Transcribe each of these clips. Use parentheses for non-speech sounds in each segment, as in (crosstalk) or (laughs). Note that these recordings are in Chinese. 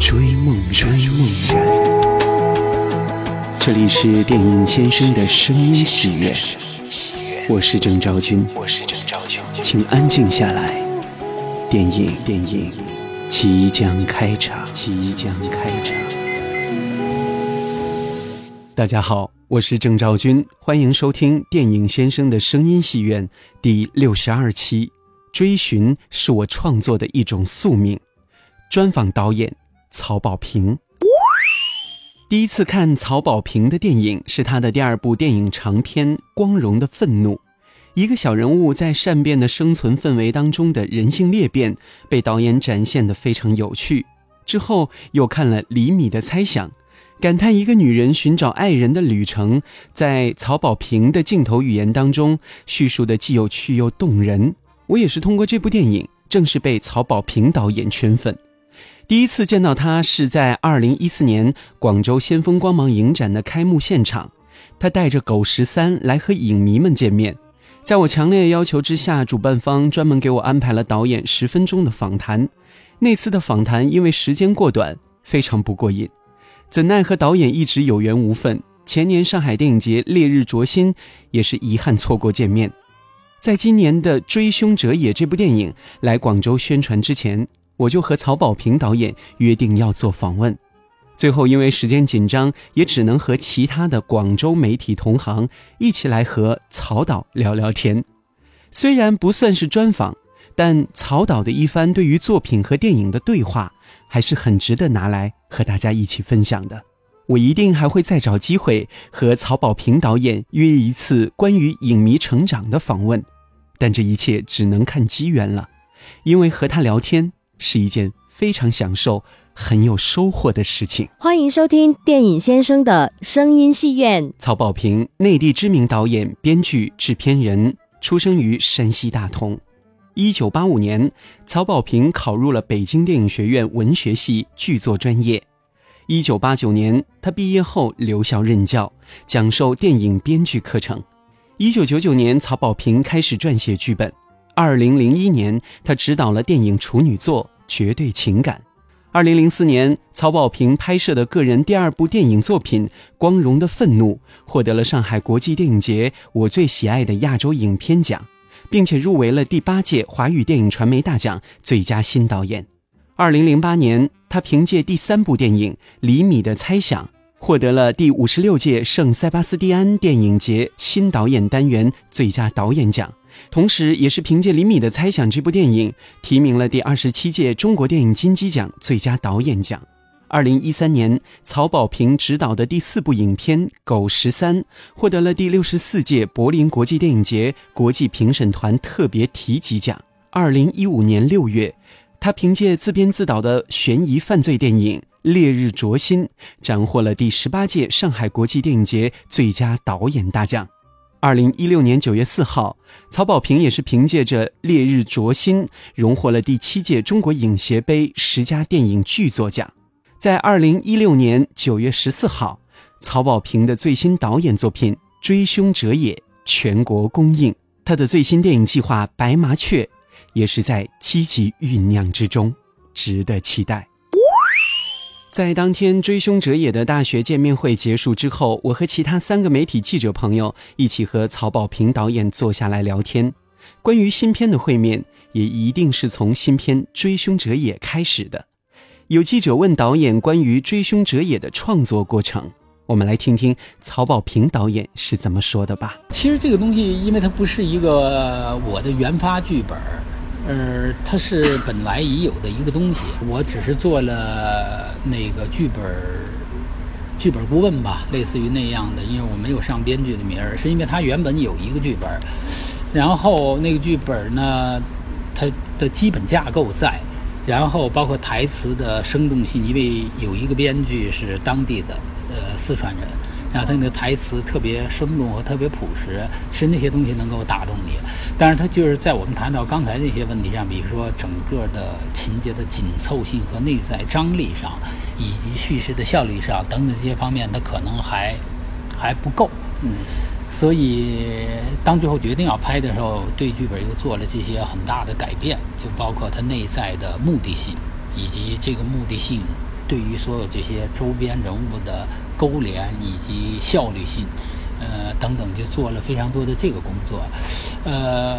追梦追梦人。这里是电影先生的声音戏院，我是郑昭君，请安静下来，电影电影即将开场，即将开场。大家好。我是郑兆君，欢迎收听电影先生的声音戏院第六十二期。追寻是我创作的一种宿命。专访导演曹保平。第一次看曹保平的电影是他的第二部电影长片《光荣的愤怒》，一个小人物在善变的生存氛围当中的人性裂变，被导演展现的非常有趣。之后又看了李米的猜想。感叹一个女人寻找爱人的旅程，在曹保平的镜头语言当中叙述的既有趣又动人。我也是通过这部电影正式被曹保平导演圈粉。第一次见到他是在二零一四年广州先锋光芒影展的开幕现场，他带着狗十三来和影迷们见面。在我强烈要求之下，主办方专门给我安排了导演十分钟的访谈。那次的访谈因为时间过短，非常不过瘾。怎奈和导演一直有缘无分，前年上海电影节《烈日灼心》也是遗憾错过见面。在今年的《追凶者也》这部电影来广州宣传之前，我就和曹保平导演约定要做访问。最后因为时间紧张，也只能和其他的广州媒体同行一起来和曹导聊聊天。虽然不算是专访，但曹导的一番对于作品和电影的对话。还是很值得拿来和大家一起分享的。我一定还会再找机会和曹保平导演约一次关于影迷成长的访问，但这一切只能看机缘了。因为和他聊天是一件非常享受、很有收获的事情。欢迎收听电影先生的声音戏院。曹保平，内地知名导演、编剧、制片人，出生于山西大同。一九八五年，曹保平考入了北京电影学院文学系剧作专业。一九八九年，他毕业后留校任教，讲授电影编剧课程。一九九九年，曹保平开始撰写剧本。二零零一年，他执导了电影处女作《绝对情感》。二零零四年，曹保平拍摄的个人第二部电影作品《光荣的愤怒》获得了上海国际电影节我最喜爱的亚洲影片奖。并且入围了第八届华语电影传媒大奖最佳新导演。二零零八年，他凭借第三部电影《李米的猜想》获得了第五十六届圣塞巴斯蒂安电影节新导演单元最佳导演奖，同时也是凭借《李米的猜想》这部电影提名了第二十七届中国电影金鸡奖最佳导演奖。二零一三年，曹保平执导的第四部影片《狗十三》获得了第六十四届柏林国际电影节国际评审团特别提及奖。二零一五年六月，他凭借自编自导的悬疑犯罪电影《烈日灼心》斩获了第十八届上海国际电影节最佳导演大奖。二零一六年九月四号，曹保平也是凭借着《烈日灼心》荣获了第七届中国影协杯十佳电影剧作奖。在二零一六年九月十四号，曹保平的最新导演作品《追凶者也》全国公映，他的最新电影计划《白麻雀》也是在积极酝酿之中，值得期待。在当天《追凶者也》的大学见面会结束之后，我和其他三个媒体记者朋友一起和曹保平导演坐下来聊天。关于新片的会面，也一定是从新片《追凶者也》开始的。有记者问导演关于《追凶者也》的创作过程，我们来听听曹保平导演是怎么说的吧。其实这个东西，因为它不是一个我的原发剧本，呃，它是本来已有的一个东西，我只是做了那个剧本剧本顾问吧，类似于那样的。因为我没有上编剧的名儿，是因为他原本有一个剧本，然后那个剧本呢，它的基本架构在。然后包括台词的生动性，因为有一个编剧是当地的，呃，四川人，然后他那个台词特别生动和特别朴实，是那些东西能够打动你。但是它就是在我们谈到刚才那些问题上，比如说整个的情节的紧凑性和内在张力上，以及叙事的效率上等等这些方面，它可能还还不够。嗯。所以，当最后决定要拍的时候，对剧本又做了这些很大的改变，就包括它内在的目的性，以及这个目的性对于所有这些周边人物的勾连以及效率性，呃等等，就做了非常多的这个工作。呃，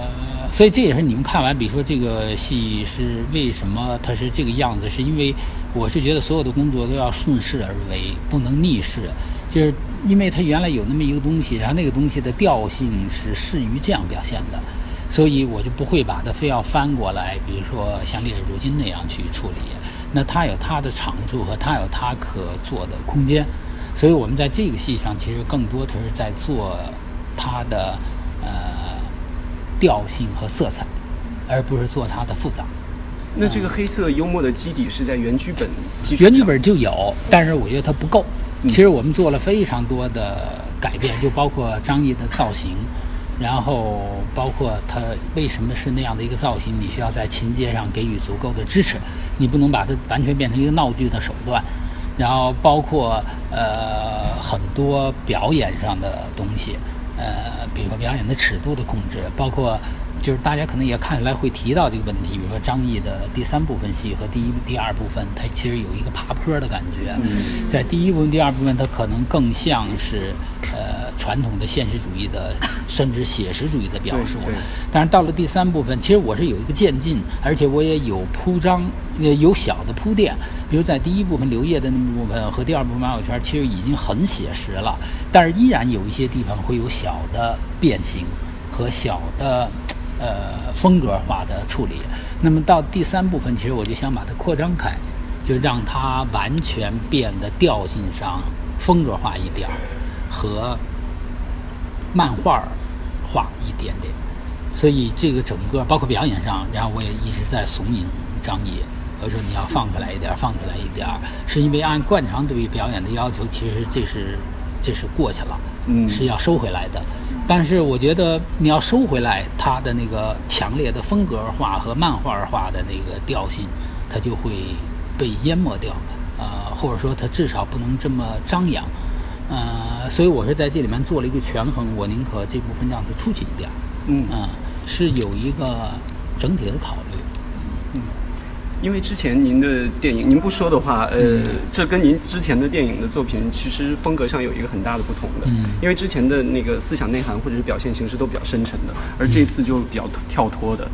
所以这也是你们看完，比如说这个戏是为什么它是这个样子，是因为我是觉得所有的工作都要顺势而为，不能逆势。就是因为它原来有那么一个东西，然后那个东西的调性是适于这样表现的，所以我就不会把它非要翻过来，比如说像《烈日灼心》那样去处理。那它有它的长处和它有它可做的空间，所以我们在这个戏上其实更多的是在做它的呃调性和色彩，而不是做它的复杂。那这个黑色幽默的基底是在原剧本基原剧本就有，但是我觉得它不够。其实我们做了非常多的改变，就包括张译的造型，然后包括他为什么是那样的一个造型，你需要在情节上给予足够的支持，你不能把它完全变成一个闹剧的手段，然后包括呃很多表演上的东西，呃，比如说表演的尺度的控制，包括。就是大家可能也看出来会提到这个问题，比如说张译的第三部分戏和第一、第二部分，它其实有一个爬坡的感觉。在第一部分、第二部分，它可能更像是呃传统的现实主义的，甚至写实主义的表述。但是到了第三部分，其实我是有一个渐进，而且我也有铺张，有小的铺垫。比如在第一部分刘烨的那部分和第二部分马小圈，其实已经很写实了，但是依然有一些地方会有小的变形和小的。呃，风格化的处理。那么到第三部分，其实我就想把它扩张开，就让它完全变得调性上风格化一点儿，和漫画化一点点。所以这个整个包括表演上，然后我也一直在怂恿张译，我说你要放出来一点，放出来一点，是因为按惯常对于表演的要求，其实这是这是过去了，嗯，是要收回来的。但是我觉得你要收回来它的那个强烈的风格化和漫画化的那个调性，它就会被淹没掉，呃，或者说它至少不能这么张扬，呃，所以我是在这里面做了一个权衡，我宁可这部分让它出去一点，嗯，是有一个整体的考虑。因为之前您的电影，您不说的话，呃，这跟您之前的电影的作品其实风格上有一个很大的不同的。嗯。因为之前的那个思想内涵或者是表现形式都比较深沉的，而这次就比较跳脱的，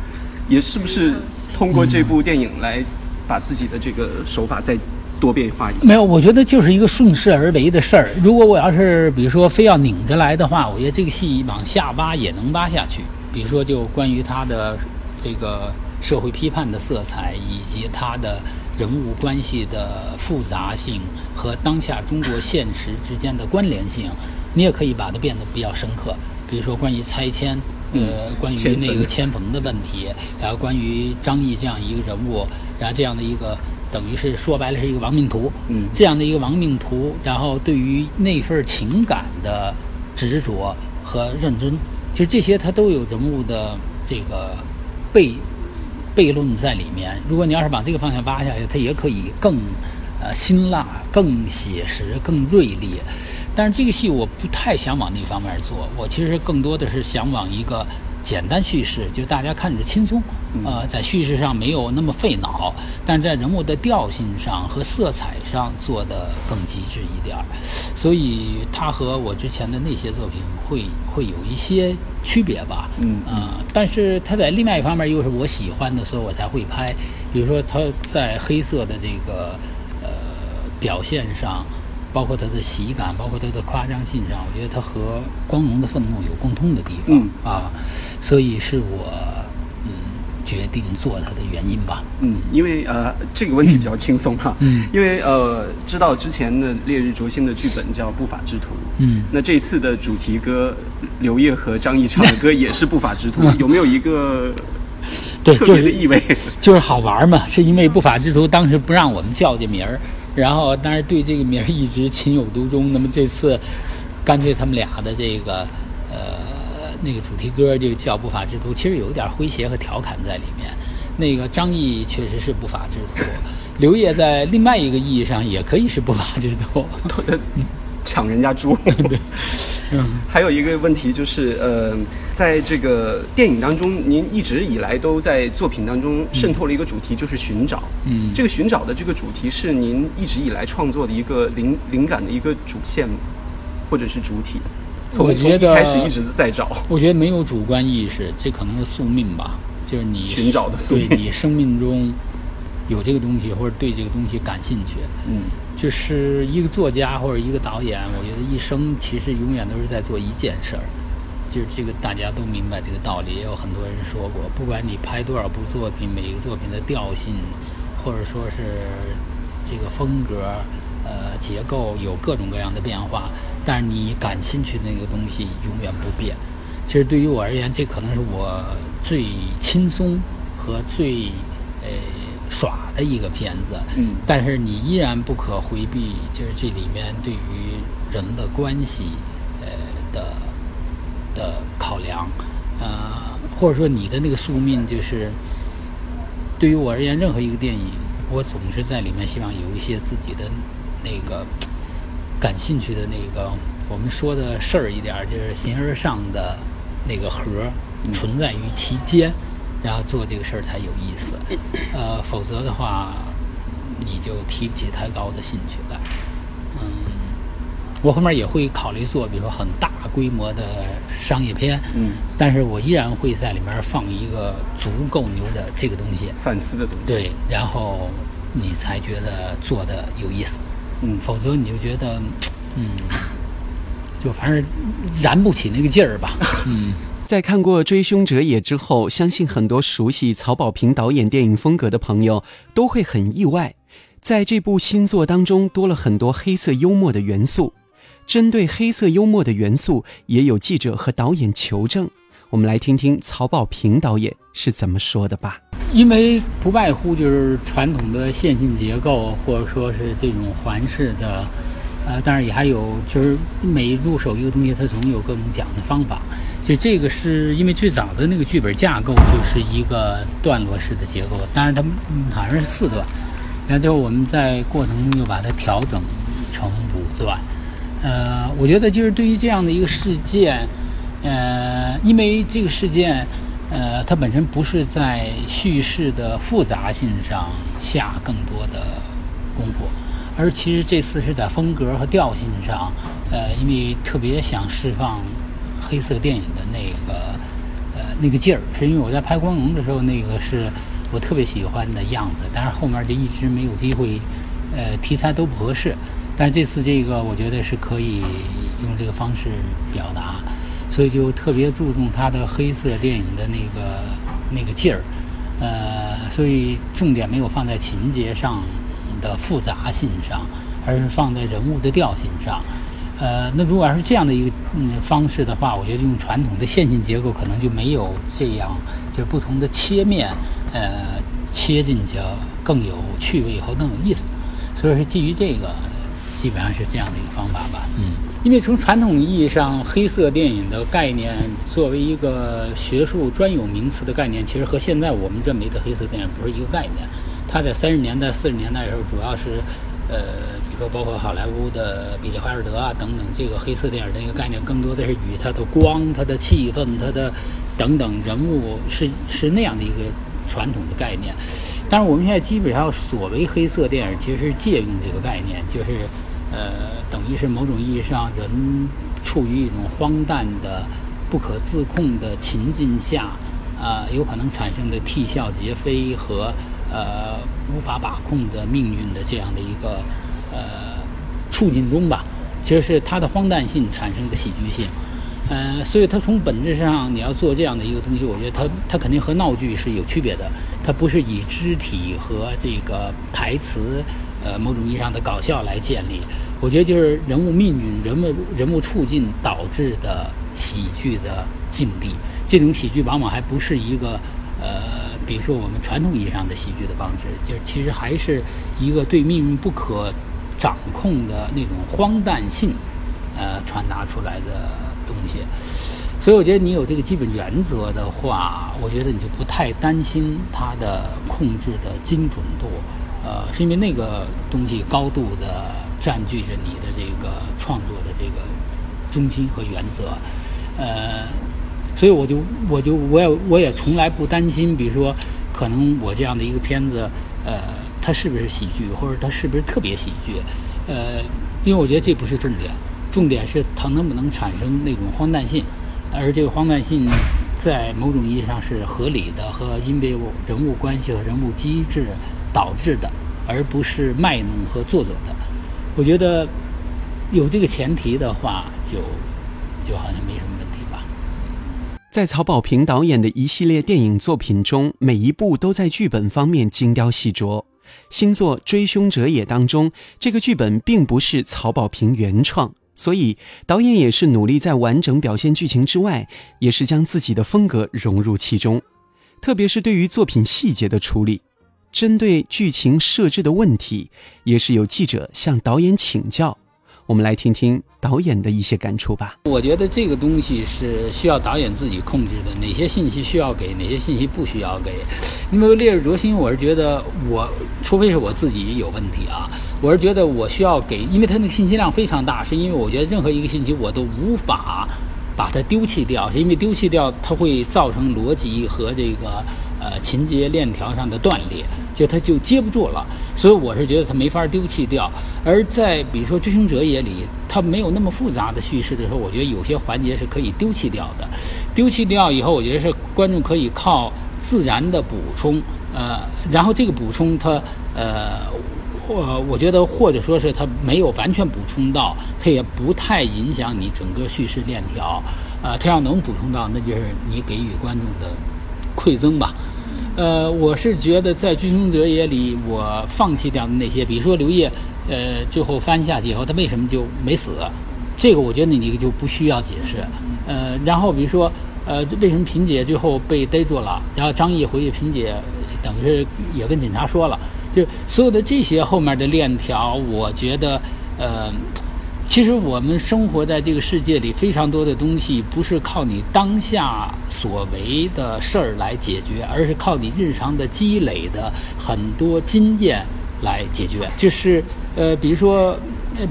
也是不是通过这部电影来把自己的这个手法再多变化一些？没有，我觉得就是一个顺势而为的事儿。如果我要是比如说非要拧着来的话，我觉得这个戏往下挖也能挖下去。比如说，就关于他的这个。社会批判的色彩，以及他的人物关系的复杂性和当下中国现实之间的关联性，你也可以把它变得比较深刻。比如说关于拆迁，呃，关于那个迁坟的问题，然后关于张译这样一个人物，然后这样的一个等于是说白了是一个亡命徒，嗯，这样的一个亡命徒，然后对于那份情感的执着和认真，其实这些他都有人物的这个被。悖论在里面。如果你要是把这个方向挖下去，它也可以更，呃，辛辣、更写实、更锐利。但是这个戏我不太想往那方面做，我其实更多的是想往一个。简单叙事，就大家看着轻松，呃，在叙事上没有那么费脑，但在人物的调性上和色彩上做的更极致一点儿，所以它和我之前的那些作品会会有一些区别吧，嗯啊，但是它在另外一方面又是我喜欢的，所以我才会拍。比如说它在黑色的这个呃表现上。包括它的喜感，包括它的夸张性上，我觉得它和光荣的愤怒有共通的地方啊，所以是我嗯决定做它的原因吧。嗯，因为呃这个问题比较轻松哈，嗯，因为呃知道之前的《烈日灼心》的剧本叫《不法之徒》，嗯，那这次的主题歌刘烨和张译唱的歌也是《不法之徒》，有没有一个对，特就是意味。就是好玩嘛，是因为不法之徒当时不让我们叫这名儿，然后但是对这个名儿一直情有独钟。那么这次，干脆他们俩的这个呃那个主题歌就叫不法之徒，其实有点诙谐和调侃在里面。那个张译确实是不法之徒，刘烨在另外一个意义上也可以是不法之徒。抢人家猪。嗯，还有一个问题就是，呃，在这个电影当中，您一直以来都在作品当中渗透了一个主题，就是寻找。嗯这个寻找的这个主题是您一直以来创作的一个灵灵感的一个主线吗，或者是主体？从我觉得开始一直在找。我觉得没有主观意识，这可能是宿命吧，就是你寻找的宿命对你生命中有这个东西，或者对这个东西感兴趣。嗯就是一个作家或者一个导演，我觉得一生其实永远都是在做一件事儿，就是这个大家都明白这个道理，也有很多人说过，不管你拍多少部作品，每个作品的调性，或者说是这个风格，呃，结构有各种各样的变化，但是你感兴趣的那个东西永远不变。其实对于我而言，这可能是我最轻松和最耍的一个片子。嗯但是你依然不可回避，就是这里面对于人的关系，呃的的考量，呃，或者说你的那个宿命，就是对于我而言，任何一个电影，我总是在里面希望有一些自己的那个感兴趣的那个，我们说的事儿一点儿，就是形而上的那个核儿存在于其间，然后做这个事儿才有意思。(coughs) 呃，否则的话，你就提不起太高的兴趣来。嗯，我后面也会考虑做，比如说很大规模的商业片，嗯，但是我依然会在里面放一个足够牛的这个东西，反思的东西。，对，然后你才觉得做的有意思，嗯否则你就觉得，嗯，就反正燃不起那个劲儿吧，嗯。在看过《追凶者也》之后，相信很多熟悉曹保平导演电影风格的朋友都会很意外，在这部新作当中多了很多黑色幽默的元素。针对黑色幽默的元素，也有记者和导演求证。我们来听听曹保平导演是怎么说的吧。因为不外乎就是传统的线性结构，或者说是这种环式的，呃，当然也还有就是每入手一个东西，它总有各种讲的方法。就这个是因为最早的那个剧本架构就是一个段落式的结构，当然它好像是四段，然后最后我们在过程中又把它调整成五段。呃，我觉得就是对于这样的一个事件，呃，因为这个事件，呃，它本身不是在叙事的复杂性上下更多的功夫，而其实这次是在风格和调性上，呃，因为特别想释放黑色电影的那个呃那个劲儿，是因为我在拍《光荣》的时候，那个是我特别喜欢的样子，但是后面就一直没有机会，呃，题材都不合适。但是这次这个，我觉得是可以用这个方式表达，所以就特别注重它的黑色电影的那个那个劲儿，呃，所以重点没有放在情节上的复杂性上，而是放在人物的调性上。呃，那如果要是这样的一个嗯方式的话，我觉得用传统的线性结构可能就没有这样，就不同的切面，呃，切进去更有趣味和更有意思。所以说基于这个，基本上是这样的一个方法吧。嗯，因为从传统意义上，黑色电影的概念作为一个学术专有名词的概念，其实和现在我们认为的黑色电影不是一个概念。它在三十年代、四十年代的时候，主要是，呃，比如说包括好莱坞的比利·怀尔德啊等等，这个黑色电影的一个概念，更多的是与它的光、它的气氛、它的等等人物是是那样的一个传统的概念。但是我们现在基本上所谓黑色电影，其实是借用这个概念，就是呃，等于是某种意义上人处于一种荒诞的、不可自控的情境下，啊、有可能产生的啼笑皆非和呃无法把控的命运的这样的一个呃处境中吧，其实是它的荒诞性产生的喜剧性。呃，所以它从本质上你要做这样的一个东西，我觉得它它肯定和闹剧是有区别的，它不是以肢体和这个台词，呃，某种意义上的搞笑来建立。我觉得就是人物命运、人物人物处境导致的喜剧的境地。这种喜剧往往还不是一个呃，比如说我们传统意义上的喜剧的方式，就是其实还是一个对命运不可掌控的那种荒诞性，呃，传达出来的东西。所以我觉得你有这个基本原则的话，我觉得你就不太担心它的控制的精准度，呃，是因为那个东西高度的占据着你的这个创作的这个中心和原则，呃，所以我就我就我也我也从来不担心，比如说可能我这样的一个片子，呃，它是不是喜剧，或者它是不是特别喜剧，呃，因为我觉得这不是重点，重点是它能不能产生那种荒诞性。而这个荒诞性，在某种意义上是合理的，和因为人物关系和人物机制导致的，而不是卖弄和做作的。我觉得有这个前提的话，就就好像没什么。在曹保平导演的一系列电影作品中，每一部都在剧本方面精雕细琢。新作《追凶者也》当中，这个剧本并不是曹保平原创。所以，导演也是努力在完整表现剧情之外，也是将自己的风格融入其中，特别是对于作品细节的处理，针对剧情设置的问题，也是有记者向导演请教。我们来听听导演的一些感触吧。我觉得这个东西是需要导演自己控制的，哪些信息需要给，哪些信息不需要给。因为《烈日灼心》，我是觉得我，除非是我自己有问题啊，我是觉得我需要给，因为它那个信息量非常大，是因为我觉得任何一个信息我都无法把它丢弃掉，是因为丢弃掉它会造成逻辑和这个。呃，情节链条上的断裂，就它就接不住了，所以我是觉得它没法丢弃掉。而在比如说《追凶者也》里，它没有那么复杂的叙事的时候，我觉得有些环节是可以丢弃掉的。丢弃掉以后，我觉得是观众可以靠自然的补充，呃，然后这个补充它，呃，我我觉得或者说是它没有完全补充到，它也不太影响你整个叙事链条，呃，它要能补充到，那就是你给予观众的馈赠吧。呃，我是觉得在《追凶者也》里，我放弃掉的那些，比如说刘烨，呃，最后翻下去以后，他为什么就没死？这个我觉得你就不需要解释。呃，然后比如说，呃，为什么萍姐最后被逮住了？然后张译回去，萍姐等于是也跟警察说了，就是所有的这些后面的链条，我觉得，呃。其实我们生活在这个世界里，非常多的东西不是靠你当下所为的事儿来解决，而是靠你日常的积累的很多经验来解决。就是呃，比如说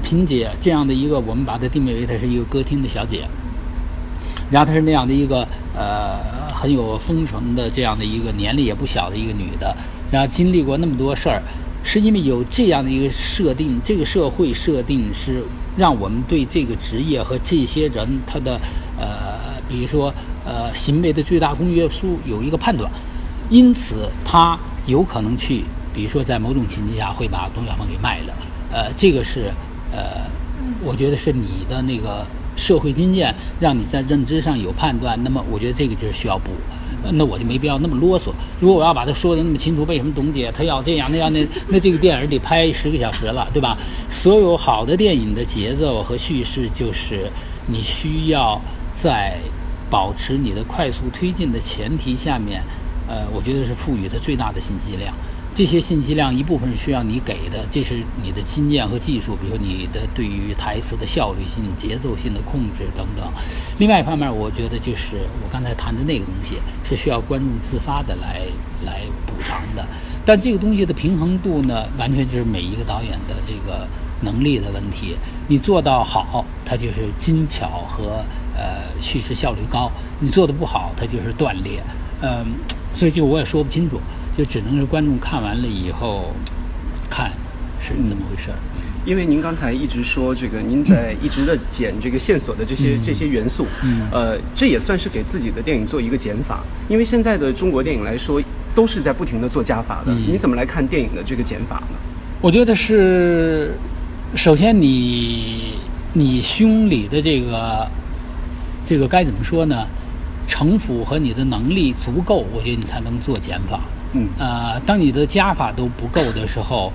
萍姐这样的一个，我们把她定位为她是一个歌厅的小姐，然后她是那样的一个呃很有风尘的这样的一个年龄也不小的一个女的，然后经历过那么多事儿。是因为有这样的一个设定，这个社会设定是让我们对这个职业和这些人他的呃，比如说呃行为的最大公约数有一个判断，因此他有可能去，比如说在某种情境下会把董小凤给卖了，呃，这个是呃，我觉得是你的那个社会经验让你在认知上有判断，那么我觉得这个就是需要补。那我就没必要那么啰嗦。如果我要把他说的那么清楚，为什么董姐她要这样那样那那这个电影得拍十个小时了，对吧？所有好的电影的节奏和叙事，就是你需要在保持你的快速推进的前提下面，呃，我觉得是赋予它最大的信息量。这些信息量一部分是需要你给的，这是你的经验和技术，比如你的对于台词的效率性、节奏性的控制等等。另外一方面，我觉得就是我刚才谈的那个东西，是需要观众自发的来来补偿的。但这个东西的平衡度呢，完全就是每一个导演的这个能力的问题。你做到好，它就是精巧和呃叙事效率高；你做的不好，它就是断裂。嗯，所以就我也说不清楚。就只能是观众看完了以后，看是怎么回事儿。因为您刚才一直说这个，您在一直的剪这个线索的这些这些元素，呃，这也算是给自己的电影做一个减法。因为现在的中国电影来说，都是在不停的做加法的。你怎么来看电影的这个减法呢？我觉得是，首先你你胸里的这个这个该怎么说呢？城府和你的能力足够，我觉得你才能做减法。嗯，呃，当你的加法都不够的时候，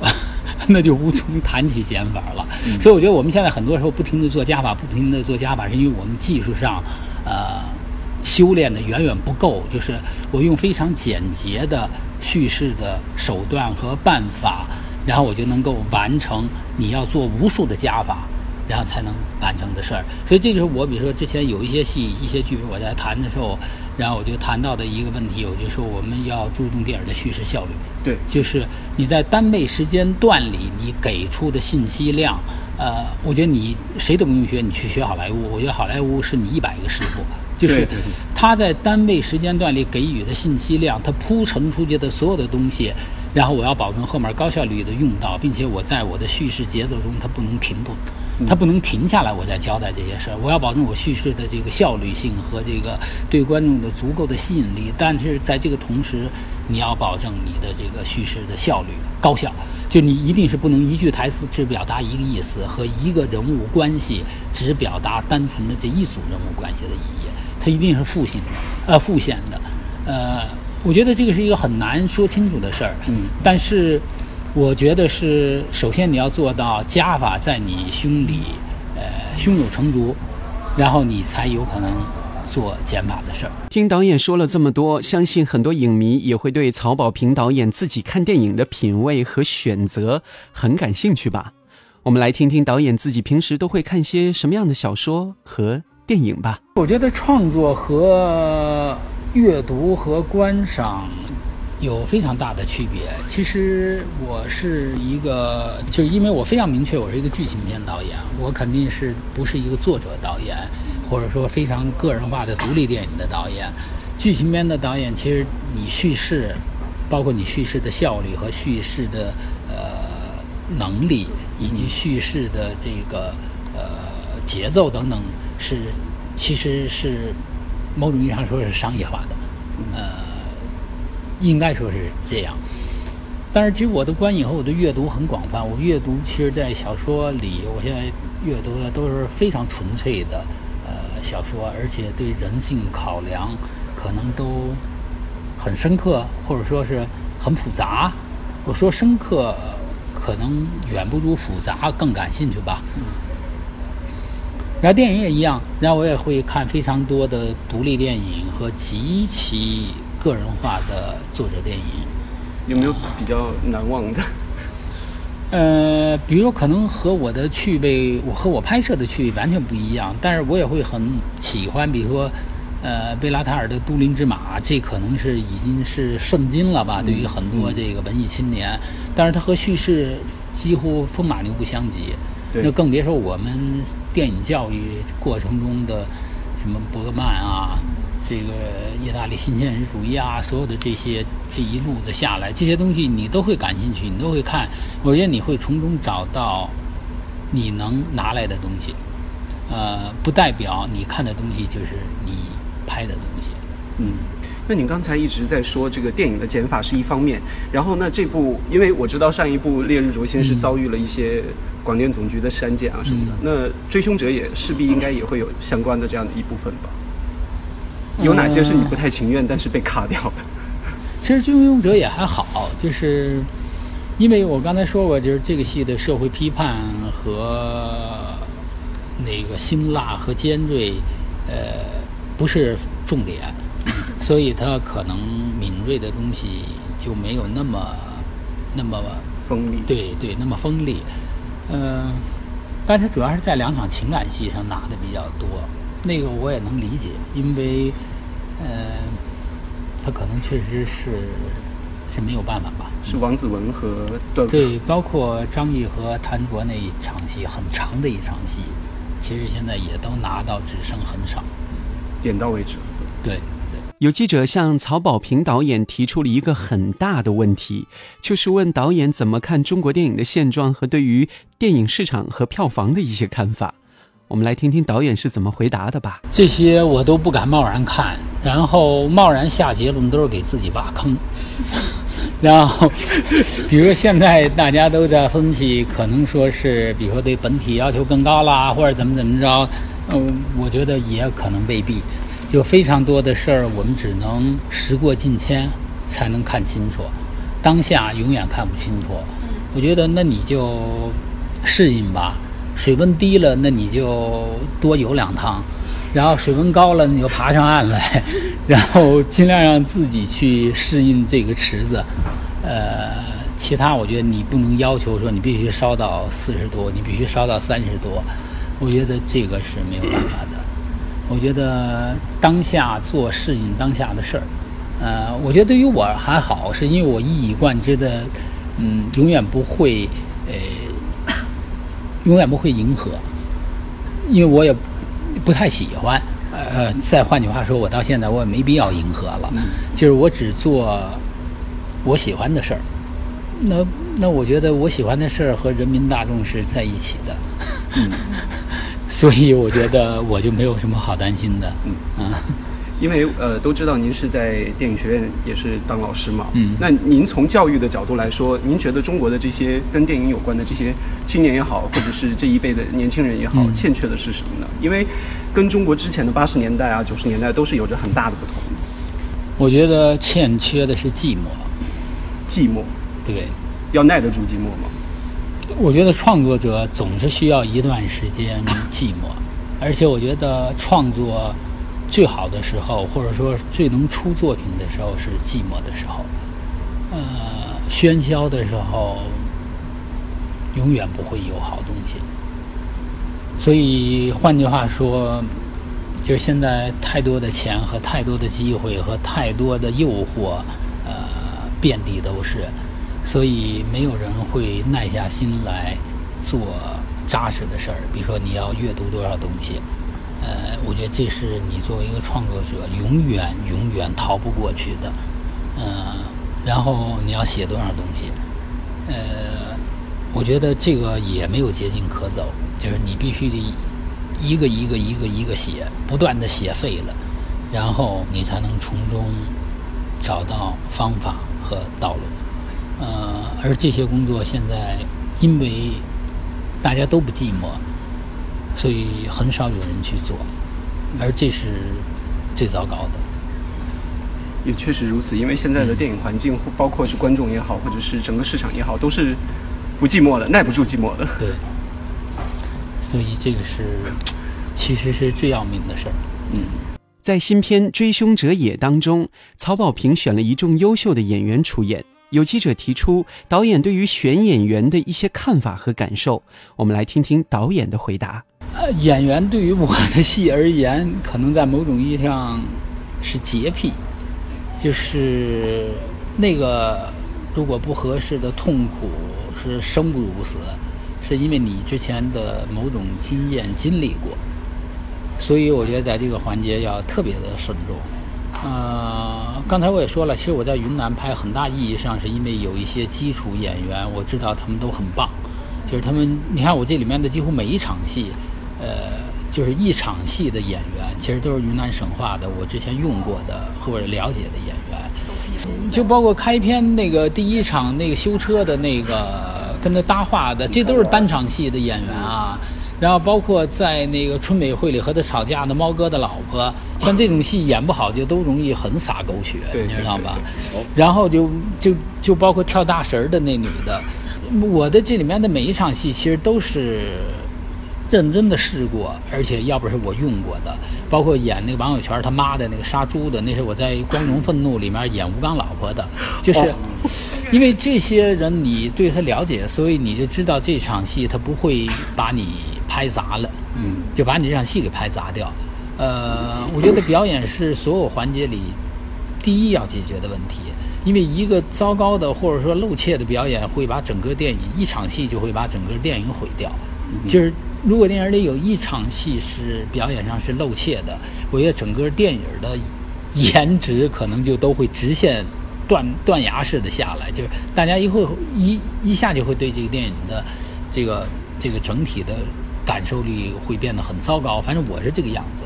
(laughs) 那就无从谈起减法了。所以我觉得我们现在很多时候不停的做加法，不停的做加法，是因为我们技术上，呃，修炼的远远不够，就是我用非常简洁的叙事的手段和办法，然后我就能够完成你要做无数的加法，然后才能完成的事儿。所以这就是我，比如说之前有一些戏、一些剧本我在谈的时候，然后我就谈到的一个问题，我就说我们要注重电影的叙事效率。对，就是你在单位时间段里，你给出的信息量。呃，我觉得你谁都不用学，你去学好莱坞。我觉得好莱坞是你一百个师傅，就是他在单位时间段里给予的信息量，他铺陈出去的所有的东西，然后我要保证后面高效率的用到，并且我在我的叙事节奏中，它不能停顿，它不能停下来，我再交代这些事儿。我要保证我叙事的这个效率性和这个对观众的足够的吸引力，但是在这个同时，你要保证你的这个叙事的效率高效。就你一定是不能一句台词只表达一个意思，和一个人物关系只表达单纯的这一组人物关系的意义，它一定是复性的，呃，复现的，呃，我觉得这个是一个很难说清楚的事儿。嗯，但是我觉得是首先你要做到加法在你胸里，呃，胸有成竹，然后你才有可能。做减法的事儿。听导演说了这么多，相信很多影迷也会对曹保平导演自己看电影的品味和选择很感兴趣吧？我们来听听导演自己平时都会看些什么样的小说和电影吧。我觉得创作和阅读和观赏。有非常大的区别。其实我是一个，就是因为我非常明确，我是一个剧情片导演，我肯定是不是一个作者导演，或者说非常个人化的独立电影的导演。剧情片的导演，其实你叙事，包括你叙事的效率和叙事的呃能力，以及叙事的这个呃节奏等等，是其实是某种意义上说是商业化的，呃。应该说是这样，但是其实我的观影和我的阅读很广泛。我阅读其实，在小说里，我现在阅读的都是非常纯粹的呃小说，而且对人性考量可能都很深刻，或者说是很复杂。我说深刻，可能远不如复杂更感兴趣吧。然后电影也一样，然后我也会看非常多的独立电影和极其。个人化的作者电影，有没有比较难忘的？呃，比如可能和我的趣味，我和我拍摄的趣味完全不一样，但是我也会很喜欢，比如说，呃，贝拉塔尔的《都灵之马》，这可能是已经是圣经了吧？对于很多这个文艺青年，但是它和叙事几乎风马牛不相及，那更别说我们电影教育过程中的什么伯格曼啊。这个意大利新现实主义啊，所有的这些这一路子下来，这些东西你都会感兴趣，你都会看。我觉得你会从中找到你能拿来的东西，呃，不代表你看的东西就是你拍的东西。嗯，那你刚才一直在说这个电影的减法是一方面，然后那，这部因为我知道上一部《烈日灼心》是遭遇了一些广电总局的删减啊什么的，那《追凶者》也势必应该也会有相关的这样的一部分吧。有哪些是你不太情愿，但是被卡掉的？(laughs) 其实《追凶者》也还好，就是因为我刚才说过，就是这个戏的社会批判和那个辛辣和尖锐，呃，不是重点，(coughs) 所以它可能敏锐的东西就没有那么那么锋利。对对，那么锋利。嗯，但是主要是在两场情感戏上拿的比较多。那个我也能理解，因为，呃，他可能确实是是没有办法吧。是王子文和段对，包括张译和谭卓那一场戏，很长的一场戏，其实现在也都拿到只剩很少，点到为止。对。有记者向曹保平导演提出了一个很大的问题，就是问导演怎么看中国电影的现状和对于电影市场和票房的一些看法。我们来听听导演是怎么回答的吧。这些我都不敢贸然看，然后贸然下结论都是给自己挖坑。(laughs) 然后，比如现在大家都在分析，可能说是，比如说对本体要求更高啦，或者怎么怎么着。嗯，我觉得也可能未必。就非常多的事儿，我们只能时过境迁才能看清楚，当下永远看不清楚。我觉得那你就适应吧。水温低了，那你就多游两趟；然后水温高了你就爬上岸来，然后尽量让自己去适应这个池子。呃，其他我觉得你不能要求说你必须烧到四十度，你必须烧到三十度，我觉得这个是没有办法的。我觉得当下做适应当下的事儿。呃，我觉得对于我还好，是因为我一以贯之的，嗯，永远不会，呃，永远不会迎合，因为我也不太喜欢。呃，再换句话说，我到现在我也没必要迎合了，就是我只做我喜欢的事儿。那那我觉得我喜欢的事儿和人民大众是在一起的，嗯 (laughs) 所以我觉得我就没有什么好担心的。嗯啊。因为呃都知道您是在电影学院也是当老师嘛，嗯，那您从教育的角度来说，您觉得中国的这些跟电影有关的这些青年也好，或者是这一辈的年轻人也好，欠缺的是什么呢？因为跟中国之前的八十年代啊九十年代都是有着很大的不同。我觉得欠缺的是寂寞。寂寞。对。要耐得住寂寞吗？我觉得创作者总是需要一段时间寂寞，而且我觉得创作。最好的时候，或者说最能出作品的时候是寂寞的时候。呃，喧嚣的时候，永远不会有好东西。所以换句话说，就是现在太多的钱和太多的机会和太多的诱惑，呃，遍地都是，所以没有人会耐下心来做扎实的事儿。比如说，你要阅读多少东西。呃，我觉得这是你作为一个创作者永远永远逃不过去的。嗯，然后你要写多少东西？呃，我觉得这个也没有捷径可走，就是你必须得一个一个一个一个写，不断的写废了，然后你才能从中找到方法和道路。呃，而这些工作现在因为大家都不寂寞。所以很少有人去做，而这是最糟糕的。也确实如此，因为现在的电影环境，包括是观众也好，或者是整个市场也好，都是不寂寞的，耐不住寂寞的。对。所以这个是，其实是最要命的事儿。嗯。在新片《追凶者也》当中，曹保平选了一众优秀的演员出演。有记者提出导演对于选演员的一些看法和感受，我们来听听导演的回答。呃，演员对于我的戏而言，可能在某种意义上是洁癖，就是那个如果不合适的痛苦是生不如死，是因为你之前的某种经验经历过，所以我觉得在这个环节要特别的慎重。呃，刚才我也说了，其实我在云南拍，很大意义上是因为有一些基础演员，我知道他们都很棒，就是他们，你看我这里面的几乎每一场戏。呃，就是一场戏的演员，其实都是云南省话的，我之前用过的或者了解的演员，就包括开篇那个第一场那个修车的那个跟他搭话的，这都是单场戏的演员啊。然后包括在那个春美会里和他吵架的猫哥的老婆，像这种戏演不好就都容易很洒狗血，你知道吧？然后就就就包括跳大神的那女的，我的这里面的每一场戏其实都是。认真的试过，而且要不是我用过的，包括演那个王友泉他妈的那个杀猪的，那是我在《光荣愤怒》里面演吴刚老婆的，(laughs) 就是因为这些人你对他了解，所以你就知道这场戏他不会把你拍砸了，嗯，就把你这场戏给拍砸掉。呃，我觉得表演是所有环节里第一要解决的问题，因为一个糟糕的或者说露怯的表演会把整个电影一场戏就会把整个电影毁掉，就是。如果电影里有一场戏是表演上是露怯的，我觉得整个电影的颜值可能就都会直线断断崖式的下来，就是大家一会一一下就会对这个电影的这个这个整体的感受力会变得很糟糕。反正我是这个样子，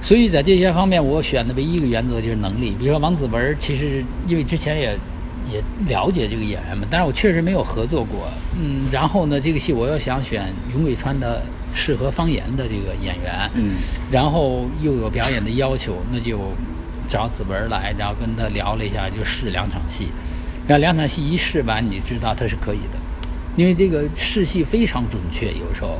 所以在这些方面，我选的唯一一个原则就是能力。比如说王子文，其实因为之前也。也了解这个演员们，但是我确实没有合作过。嗯，然后呢，这个戏我又想选云贵川的适合方言的这个演员，嗯，然后又有表演的要求，那就找子文来，然后跟他聊了一下，就试两场戏。然后两场戏一试完，你知道他是可以的，因为这个试戏非常准确，有时候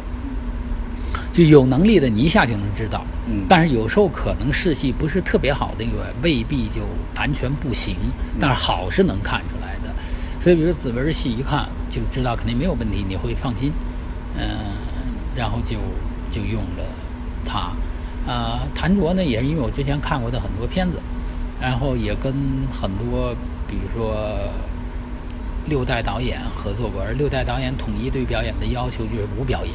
就有能力的你一下就能知道，嗯但是有时候可能视戏不是特别好的一个未必就完全不行，但是好是能看出来的。所以，比如子文的戏一看就知道肯定没有问题，你会放心，嗯、然后就就用了它。呃，谭卓呢，也是因为我之前看过的很多片子，然后也跟很多，比如说六代导演合作过，而六代导演统一对表演的要求就是无表演。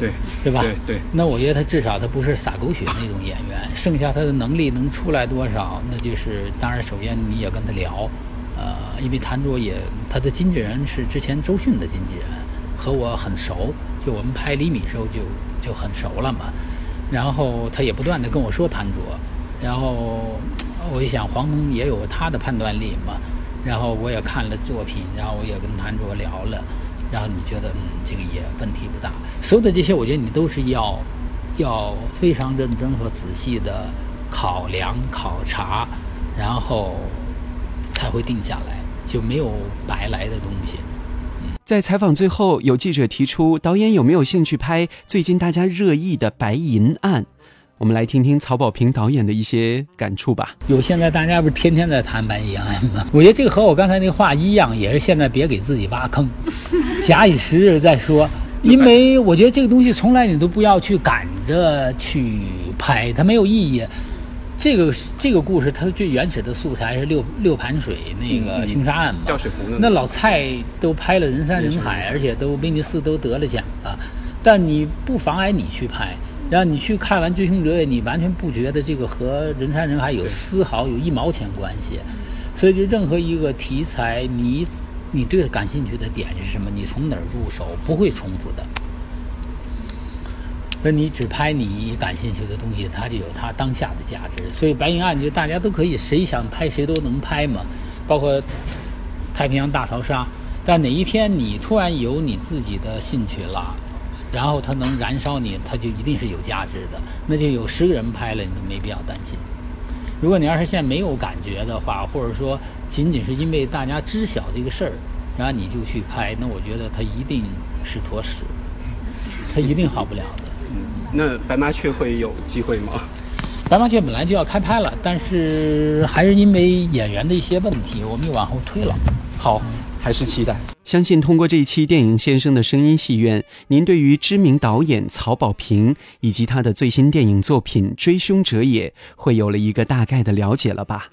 对对吧？对对那我觉得他至少他不是撒狗血那种演员，剩下他的能力能出来多少，那就是当然，首先你也跟他聊，呃，因为谭卓也他的经纪人是之前周迅的经纪人，和我很熟，就我们拍《厘米》时候就就很熟了嘛。然后他也不断的跟我说谭卓，然后我一想黄东也有他的判断力嘛，然后我也看了作品，然后我也跟谭卓聊了。然后你觉得嗯，这个也问题不大。所有的这些，我觉得你都是要要非常认真和仔细的考量、考察，然后才会定下来，就没有白来的东西。在采访最后，有记者提出，导演有没有兴趣拍最近大家热议的《白银案》？我们来听听曹保平导演的一些感触吧。有现在大家不是天天在谈白银案吗？我觉得这个和我刚才那话一样，也是现在别给自己挖坑，(laughs) 假以时日再说。因为我觉得这个东西从来你都不要去赶着去拍，它没有意义。这个这个故事它最原始的素材是六六盘水那个凶杀案嘛，掉水湖那老蔡都拍了人山人海，而且都威尼斯都得了奖了，但你不妨碍你去拍。然后你去看完《追凶者也》，你完全不觉得这个和人山人海有丝毫有一毛钱关系。所以就任何一个题材，你你对感兴趣的点是什么？你从哪儿入手？不会重复的。那你只拍你感兴趣的东西，它就有它当下的价值。所以《白银案》就大家都可以，谁想拍谁都能拍嘛，包括《太平洋大逃杀》。但哪一天你突然有你自己的兴趣了，然后它能燃烧你，它就一定是有价值的。那就有十个人拍了，你都没必要担心。如果你要是现在没有感觉的话，或者说仅仅是因为大家知晓这个事儿，然后你就去拍，那我觉得它一定是坨屎，(laughs) 它一定好不了的。嗯那白麻雀会有机会吗？白麻雀本来就要开拍了，但是还是因为演员的一些问题，我们又往后推了。好，还是期待。相信通过这一期电影先生的声音戏院，您对于知名导演曹保平以及他的最新电影作品《追凶者也》会有了一个大概的了解了吧？《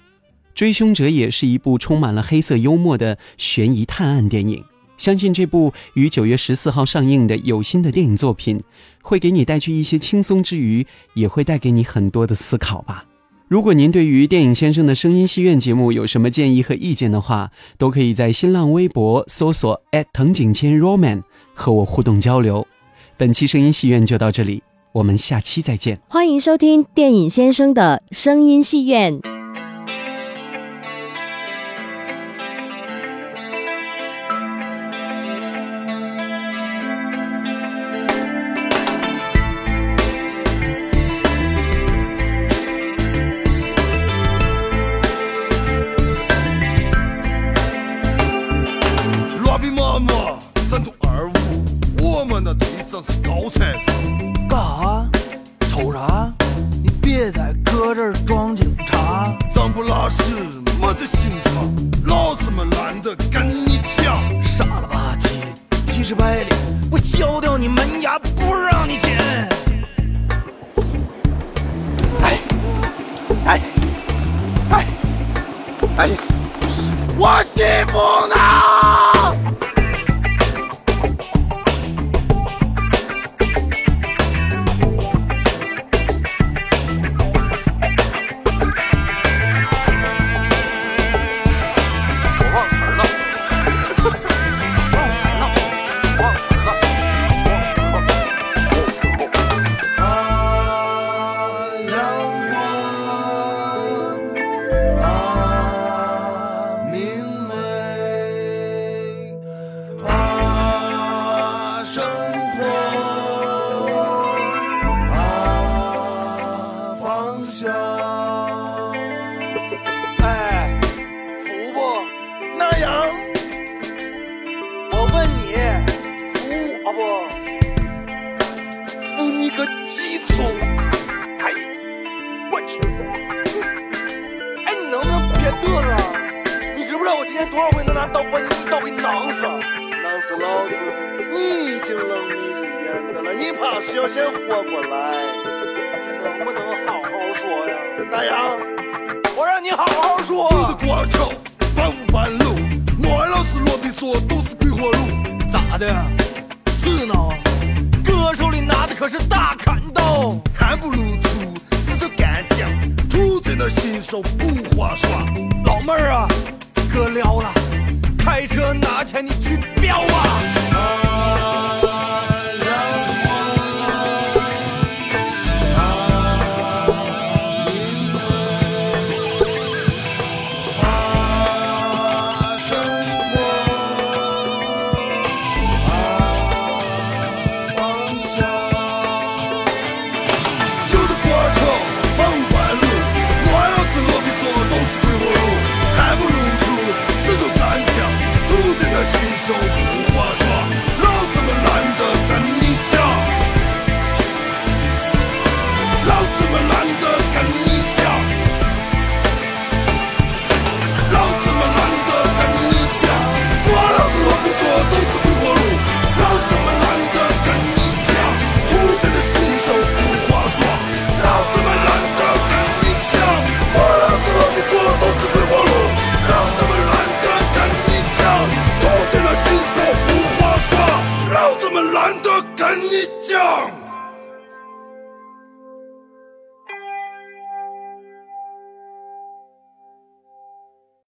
追凶者也》是一部充满了黑色幽默的悬疑探案电影。相信这部于九月十四号上映的有心的电影作品，会给你带去一些轻松之余，也会带给你很多的思考吧。如果您对于电影先生的声音戏院节目有什么建议和意见的话，都可以在新浪微博搜索藤井千 roman 和我互动交流。本期声音戏院就到这里，我们下期再见。欢迎收听电影先生的声音戏院。